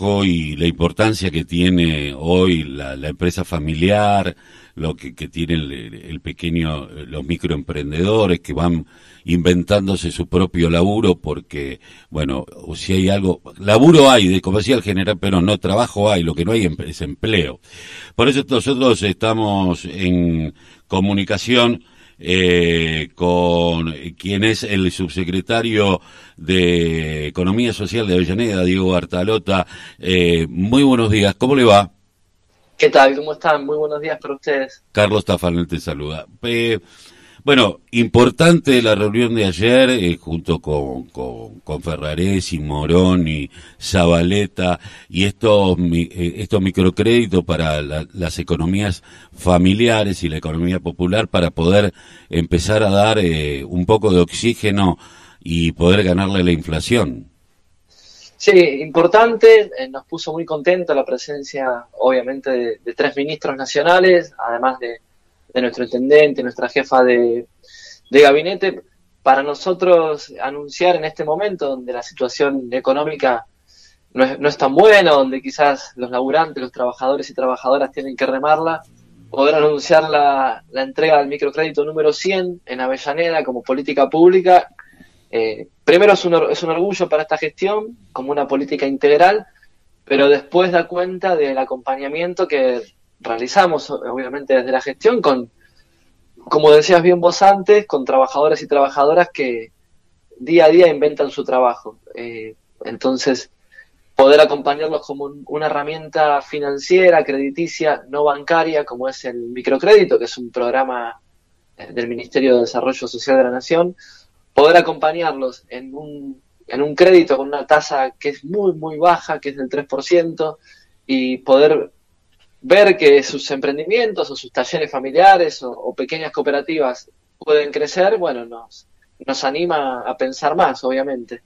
y la importancia que tiene hoy la, empresa familiar, lo que, que tiene el, pequeño, los microemprendedores que van inventándose su propio laburo porque, bueno, si hay algo, laburo hay de comercial general, pero no trabajo hay, lo que no hay es empleo. Por eso nosotros estamos en comunicación eh, con quien es el subsecretario de Economía Social de Avellaneda, Diego Bartalota. Eh, muy buenos días, ¿cómo le va? ¿Qué tal? ¿Cómo están? Muy buenos días para ustedes. Carlos Tafanel te saluda. Eh, bueno, importante la reunión de ayer eh, junto con, con, con Ferraresi, Moroni, Zabaleta y estos, eh, estos microcréditos para las economías familiares y la economía popular para poder empezar a dar eh, un poco de oxígeno y poder ganarle la inflación. Sí, importante, nos puso muy contento la presencia, obviamente, de tres ministros nacionales, además de, de nuestro intendente, nuestra jefa de, gabinete, para nosotros anunciar en este momento donde la situación económica no es, no es tan buena, donde quizás los laburantes, los trabajadores y trabajadoras tienen que remarla, poder anunciar la, la entrega del microcrédito número 100 en Avellaneda como política pública. Eh, primero es un, es un orgullo para esta gestión como una política integral, pero después da cuenta del acompañamiento que realizamos, obviamente, desde la gestión, con, como decías bien vos antes, con trabajadores y trabajadoras que día a día inventan su trabajo. Eh, entonces, poder acompañarlos como una herramienta financiera, crediticia, no bancaria, como es el microcrédito, que es un programa eh, del Ministerio de Desarrollo Social de la Nación, poder acompañarlos en un, en un crédito con una tasa que es muy, muy baja, que es del 3%, y poder ver que sus emprendimientos o sus talleres familiares o, pequeñas cooperativas pueden crecer, bueno, nos, nos anima a pensar más, obviamente.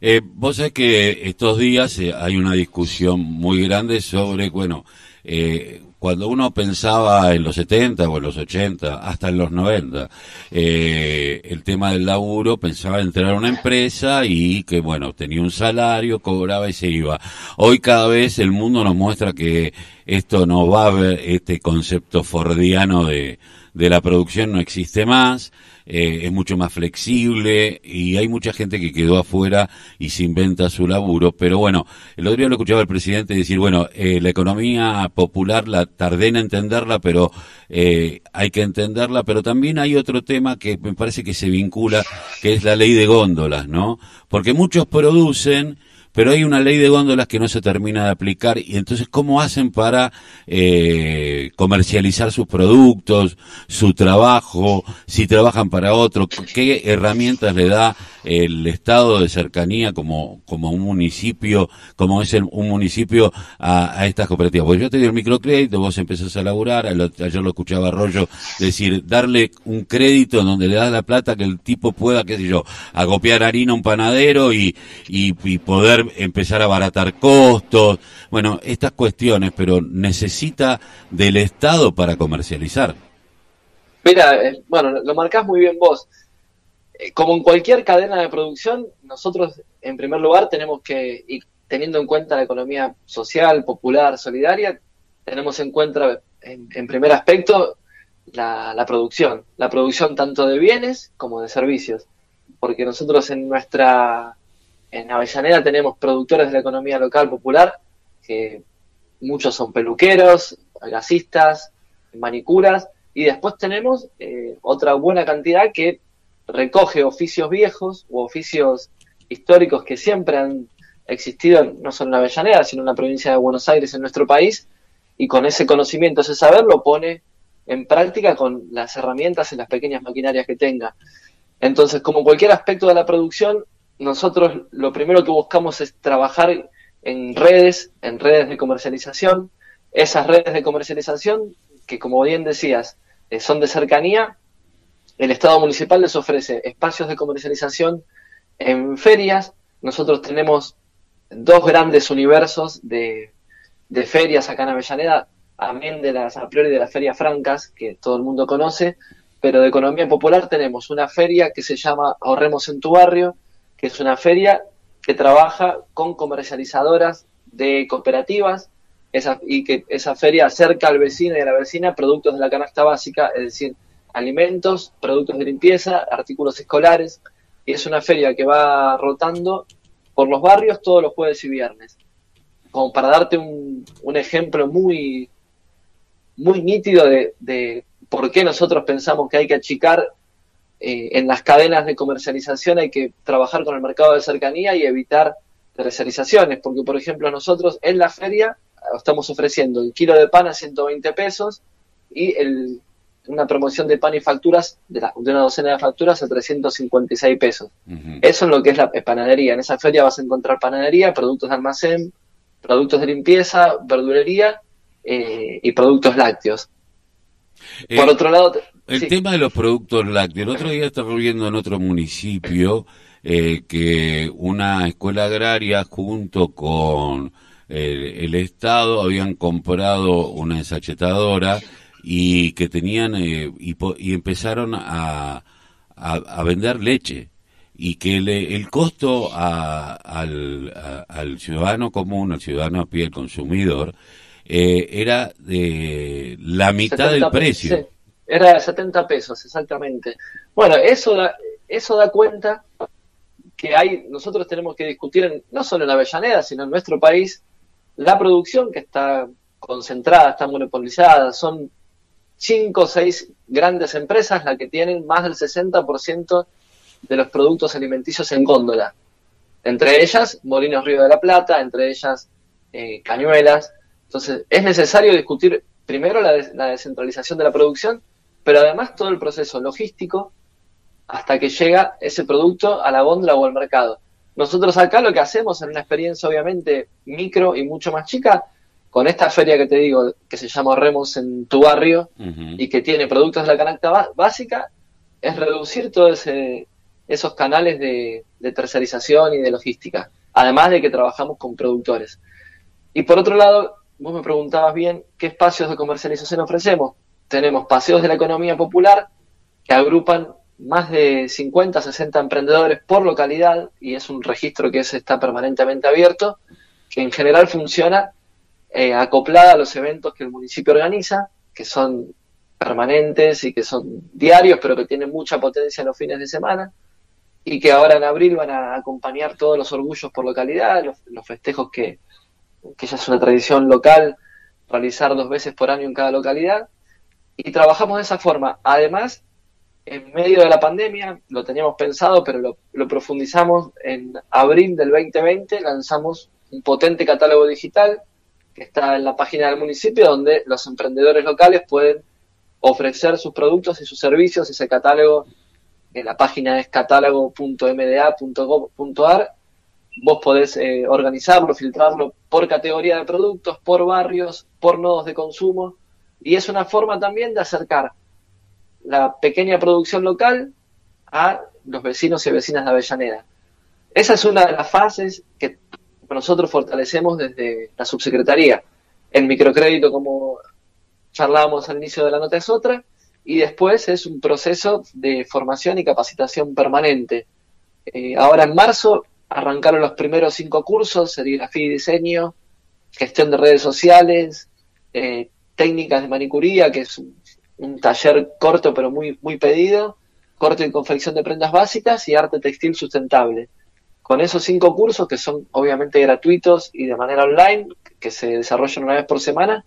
Eh, vos sabés que estos días eh, hay una discusión muy grande sobre, bueno, eh, cuando uno pensaba en los 70 o en los 80, hasta en los 90, eh, el tema del laburo, pensaba entrar a una empresa y que, bueno, tenía un salario, cobraba y se iba. Hoy cada vez el mundo nos muestra que esto no va a haber, este concepto fordiano de, de la producción no existe más, eh, es mucho más flexible y hay mucha gente que quedó afuera y se inventa su laburo. Pero bueno, el otro día lo escuchaba el presidente decir, bueno, eh, la economía popular la tardé en entenderla, pero eh, hay que entenderla, pero también hay otro tema que me parece que se vincula, que es la ley de góndolas, ¿no? Porque muchos producen pero hay una ley de góndolas que no se termina de aplicar y entonces cómo hacen para eh, comercializar sus productos, su trabajo, si trabajan para otro, qué herramientas le da el estado de cercanía como, como un municipio, como es un municipio a, estas cooperativas. Pues yo te doy el microcrédito, vos empezás a laburar, ayer lo escuchaba Arroyo decir, darle un crédito donde le das la plata que el tipo pueda, qué sé yo, acopiar harina a un panadero y, y, y poder empezar a abaratar costos, bueno, estas cuestiones, pero necesita del Estado para comercializar. Mira, eh, bueno, lo marcás muy bien vos. Eh, como en cualquier cadena de producción, nosotros en primer lugar tenemos que, y teniendo en cuenta la economía social, popular, solidaria, tenemos en cuenta en, primer aspecto la, la, producción, la producción tanto de bienes como de servicios, porque nosotros en nuestra, en Avellaneda tenemos productores de la economía local popular, que muchos son peluqueros, gasistas, manicuras, y después tenemos eh, otra buena cantidad que recoge oficios viejos u oficios históricos que siempre han existido no solo en Avellaneda, sino en la provincia de Buenos Aires, en nuestro país, y con ese conocimiento, ese saber, lo pone en práctica con las herramientas y las pequeñas maquinarias que tenga. Entonces, como cualquier aspecto de la producción, nosotros lo primero que buscamos es trabajar en redes, en redes de comercialización. Esas redes de comercialización, que como bien decías, eh, son de cercanía, el Estado municipal les ofrece espacios de comercialización en ferias. Nosotros tenemos dos grandes universos de, ferias acá en Avellaneda, amén de las a priori de las ferias francas, que todo el mundo conoce, pero de economía popular tenemos una feria que se llama Ahorremos en tu barrio, que es una feria que trabaja con comercializadoras de cooperativas y que esa feria acerca al vecino y a la vecina productos de la canasta básica, es decir, alimentos, productos de limpieza, artículos escolares. Y es una feria que va rotando por los barrios todos los jueves y viernes. Como para darte un, un ejemplo muy, muy nítido de, de, por qué nosotros pensamos que hay que achicar eh, en las cadenas de comercialización, hay que trabajar con el mercado de cercanía y evitar tercerizaciones, porque por ejemplo nosotros en la feria estamos ofreciendo el kilo de pan a 120 pesos y el, una promoción de pan y facturas, de, la, de una docena de facturas a 356 pesos. Uh -huh. Eso es lo que es la panadería. En esa feria vas a encontrar panadería, productos de almacén, productos de limpieza, verdulería eh, y productos lácteos. Eh, Por otro lado... El sí. tema de los productos lácteos. El otro día estaba viendo en otro municipio eh, que una escuela agraria junto con el, el Estado habían comprado una ensachetadora y que tenían eh, y, y, empezaron a, a, a, vender leche y que le, el costo a, al, al, ciudadano común, al ciudadano a pie, el consumidor, eh, era de la mitad del precio. Era de 70 pesos, exactamente. Bueno, eso da, eso da cuenta que hay, nosotros tenemos que discutir en, no solo en Avellaneda, sino en nuestro país, la producción que está concentrada, está monopolizada, son cinco o seis grandes empresas las que tienen más del 60% de los productos alimenticios en góndola. Entre ellas, Molinos Río de la Plata, entre ellas, eh, Cañuelas. Entonces, es necesario discutir primero la, des la, descentralización de la producción, pero además todo el proceso logístico hasta que llega ese producto a la góndola o al mercado. Nosotros acá lo que hacemos en una experiencia obviamente micro y mucho más chica, con esta feria que te digo, que se llama Remos en tu barrio uh -huh. y que tiene productos de la canasta básica, es reducir todos esos canales de, de, tercerización y de logística, además de que trabajamos con productores. Y por otro lado, vos me preguntabas bien qué espacios de comercialización ofrecemos. Tenemos paseos de la economía popular que agrupan más de 50, 60 emprendedores por localidad y es un registro que es, está permanentemente abierto, que en general funciona eh, acoplada a los eventos que el municipio organiza, que son permanentes y que son diarios, pero que tienen mucha potencia en los fines de semana, y que ahora en abril van a acompañar todos los orgullos por localidad, los, los festejos que, que ya es una tradición local, realizar dos veces por año en cada localidad, y trabajamos de esa forma. Además, en medio de la pandemia, lo teníamos pensado, pero lo, profundizamos en abril del 2020, lanzamos un potente catálogo digital que está en la página del municipio, donde los emprendedores locales pueden ofrecer sus productos y sus servicios, ese catálogo, en la página es catálogo.mda.gov.ar, vos podés eh, organizarlo, filtrarlo por categoría de productos, por barrios, por nodos de consumo, y es una forma también de acercar la pequeña producción local a los vecinos y vecinas de Avellaneda. Esa es una de las fases que nosotros fortalecemos desde la subsecretaría. El microcrédito, como charlábamos al inicio de la nota, es otra, y después es un proceso de formación y capacitación permanente. Eh, ahora en marzo arrancaron los primeros cinco cursos, serigrafía y diseño, gestión de redes sociales, eh, técnicas de manicuría, que es un, taller corto pero muy, muy pedido, corte y confección de prendas básicas y arte textil sustentable. Con esos cinco cursos, que son obviamente gratuitos y de manera online, que se desarrollan una vez por semana,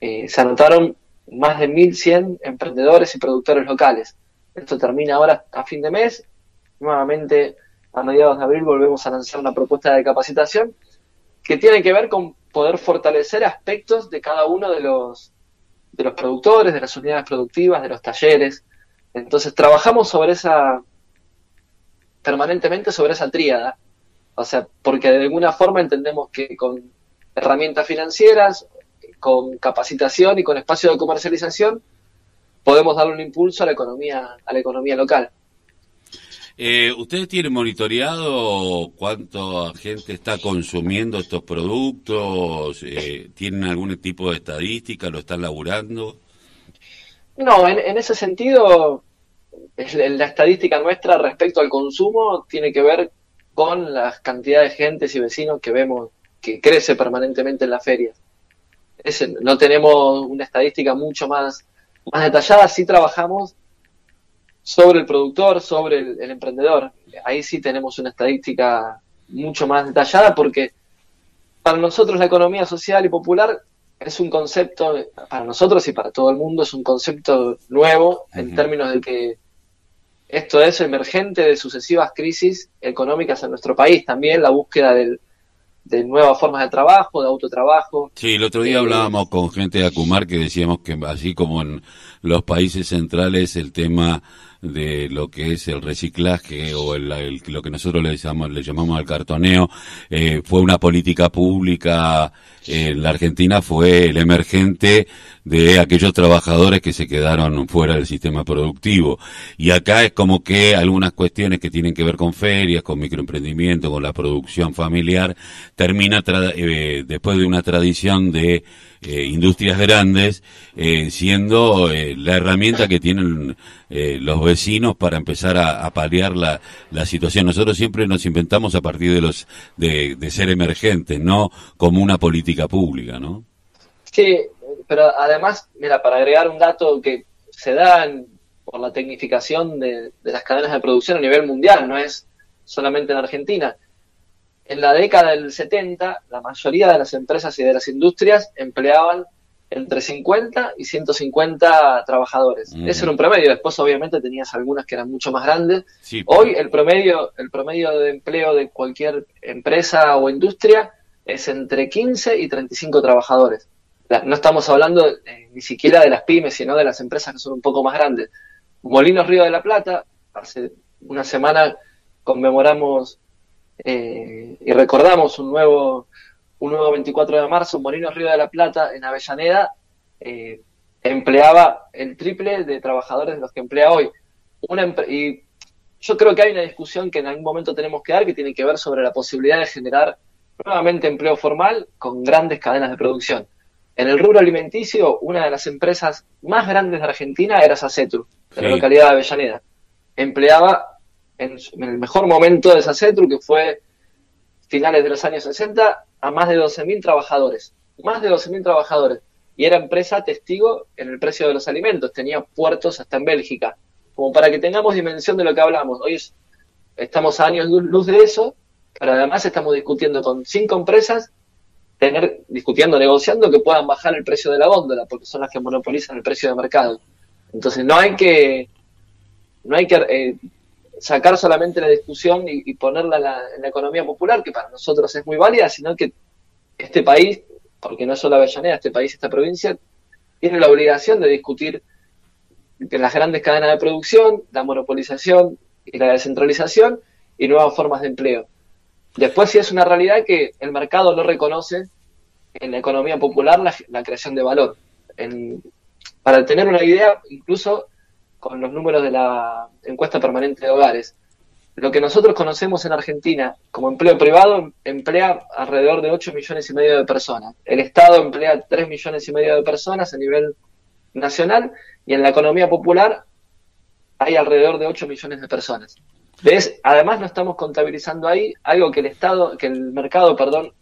eh, se anotaron más de 1.100 emprendedores y productores locales. Esto termina ahora a fin de mes. Nuevamente, a mediados de abril, volvemos a lanzar una propuesta de capacitación que tiene que ver con poder fortalecer aspectos de cada uno de los, de los productores, de las unidades productivas, de los talleres. Entonces trabajamos sobre esa, permanentemente sobre esa tríada. O sea, porque de alguna forma entendemos que con herramientas financieras, con capacitación y con espacio de comercialización, podemos darle un impulso a la economía, a la economía local. Eh, ¿Ustedes tienen monitoreado cuánta gente está consumiendo estos productos? Eh, ¿Tienen algún tipo de estadística? ¿Lo están laburando? No, en, en ese sentido, la estadística nuestra respecto al consumo tiene que ver con las cantidades de gentes y vecinos que vemos que crece permanentemente en las ferias. no tenemos una estadística mucho más, más detallada, sí trabajamos sobre el productor, sobre el, emprendedor. Ahí sí tenemos una estadística mucho más detallada porque para nosotros la economía social y popular es un concepto, para nosotros y para todo el mundo, es un concepto nuevo en términos de que esto es emergente de sucesivas crisis económicas en nuestro país. También la búsqueda del, de nuevas formas de trabajo, de autotrabajo. Sí, el otro día eh, hablábamos con gente de Acumar que decíamos que así como en los países centrales el tema de lo que es el reciclaje o el, lo que nosotros le llamamos, le llamamos al cartoneo, eh, fue una política pública en la Argentina, fue el emergente de aquellos trabajadores que se quedaron fuera del sistema productivo. Y acá es como que algunas cuestiones que tienen que ver con ferias, con microemprendimiento, con la producción familiar, termina eh, después de una tradición de eh, industrias grandes, eh, siendo eh, la herramienta que tienen los vecinos para empezar a, paliar la, la, situación. Nosotros siempre nos inventamos a partir de los de, ser emergentes, no como una política pública, ¿no? Sí, pero además, mira, para agregar un dato que se da por la tecnificación de las cadenas de producción a nivel mundial, no es solamente en Argentina en la década del 70, la mayoría de las empresas y de las industrias empleaban entre 50 y 150 trabajadores. Ese era un promedio. Después, obviamente, tenías algunas que eran mucho más grandes. Hoy el promedio, el promedio de empleo de cualquier empresa o industria es entre 15 y 35 trabajadores. No estamos hablando eh, ni siquiera de las pymes, sino de las empresas que son un poco más grandes. Molinos Río de la Plata, hace una semana conmemoramos eh, y recordamos un nuevo, un nuevo 24 de marzo, Molinos Río de la Plata, en Avellaneda, eh, empleaba el triple de trabajadores de los que emplea hoy. Una y yo creo que hay una discusión que en algún momento tenemos que dar que tiene que ver sobre la posibilidad de generar nuevamente empleo formal con grandes cadenas de producción. En el rubro alimenticio, una de las empresas más grandes de Argentina era Sacetru, de la localidad de Avellaneda. Empleaba en, el mejor momento de Sacetru, que fue finales de los años 60, a más de 12.000 trabajadores. Más de 12.000 trabajadores. Y era empresa testigo en el precio de los alimentos. Tenía puertos hasta en Bélgica. Como para que tengamos dimensión de lo que hablamos. Hoy estamos a años luz de eso, pero además estamos discutiendo con cinco empresas, tener, discutiendo, negociando que puedan bajar el precio de la góndola, porque son las que monopolizan el precio de mercado. Entonces no hay que, no hay que eh, sacar solamente la discusión y, ponerla en la, economía popular, que para nosotros es muy válida, sino que este país, porque no es solo Avellaneda, este país, esta provincia, tiene la obligación de discutir que las grandes cadenas de producción, la monopolización y la descentralización y nuevas formas de empleo. Después sí es una realidad que el mercado no reconoce en la economía popular la, creación de valor. para tener una idea, incluso con los números de la encuesta permanente de hogares. Lo que nosotros conocemos en Argentina como empleo privado emplea alrededor de 8 millones y medio de personas. El Estado emplea 3 millones y medio de personas a nivel nacional y en la economía popular hay alrededor de 8 millones de personas. ¿Ves? Además no estamos contabilizando ahí algo que el Estado, que el mercado, perdón,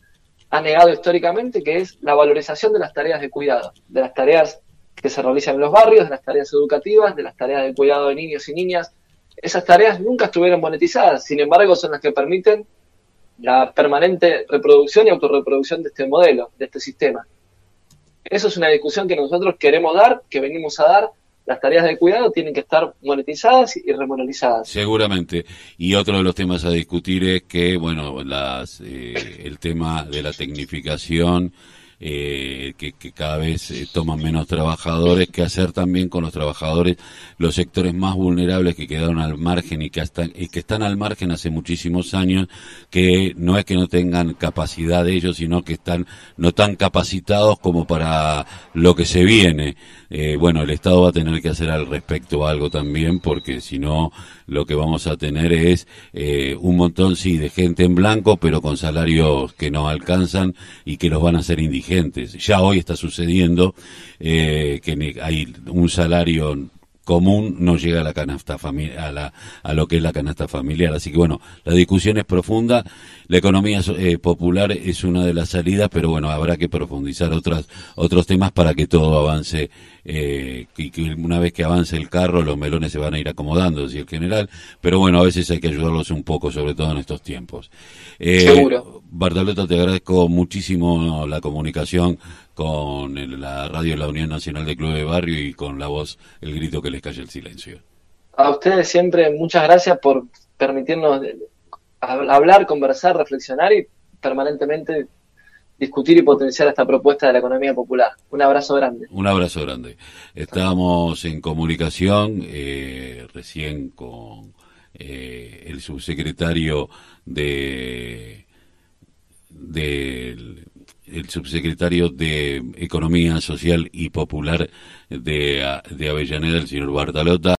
ha negado históricamente, que es la valorización de las tareas de cuidado, de las tareas que se realizan en los barrios, de las tareas educativas, de las tareas de cuidado de niños y niñas. Esas tareas nunca estuvieron monetizadas, sin embargo son las que permiten la permanente reproducción y autorreproducción de este modelo, de este sistema. Eso es una discusión que nosotros queremos dar, que venimos a dar. Las tareas de cuidado tienen que estar monetizadas y remunerizadas. Seguramente. Y otro de los temas a discutir es que, bueno, las, eh, el tema de la tecnificación eh, que, cada vez eh, toman menos trabajadores, que hacer también con los trabajadores, los sectores más vulnerables que quedaron al margen y que, están, al margen hace muchísimos años, que no es que no tengan capacidad de ellos, sino que están no tan capacitados como para lo que se viene. Eh, bueno, el Estado va a tener que hacer al respecto algo también, porque si no, lo que vamos a tener es eh, un montón, sí, de gente en blanco, pero con salarios que no alcanzan y que los van a hacer Ya hoy está sucediendo eh, que hay un salario común no llega a la canasta a, la, a lo que es la canasta familiar. Así que bueno, la discusión es profunda, la economía eh, popular es una de las salidas, pero bueno, habrá que profundizar otras, otros temas para que todo avance eh, y que una vez que avance el carro los melones se van a ir acomodando, decía el general, pero bueno, a veces hay que ayudarlos un poco, sobre todo en estos tiempos. Eh, Seguro. Bartoleta, te agradezco muchísimo la comunicación con la radio de la Unión Nacional de Club de Barrio y con la voz, el grito que les cae el silencio. A ustedes siempre muchas gracias por permitirnos hablar, conversar, reflexionar y permanentemente discutir y potenciar esta propuesta de la economía popular. Un abrazo grande. Un abrazo grande. Estamos en comunicación eh, recién con eh, el subsecretario de el subsecretario de Economía Social y Popular de, de Avellaneda, el señor Bartalota.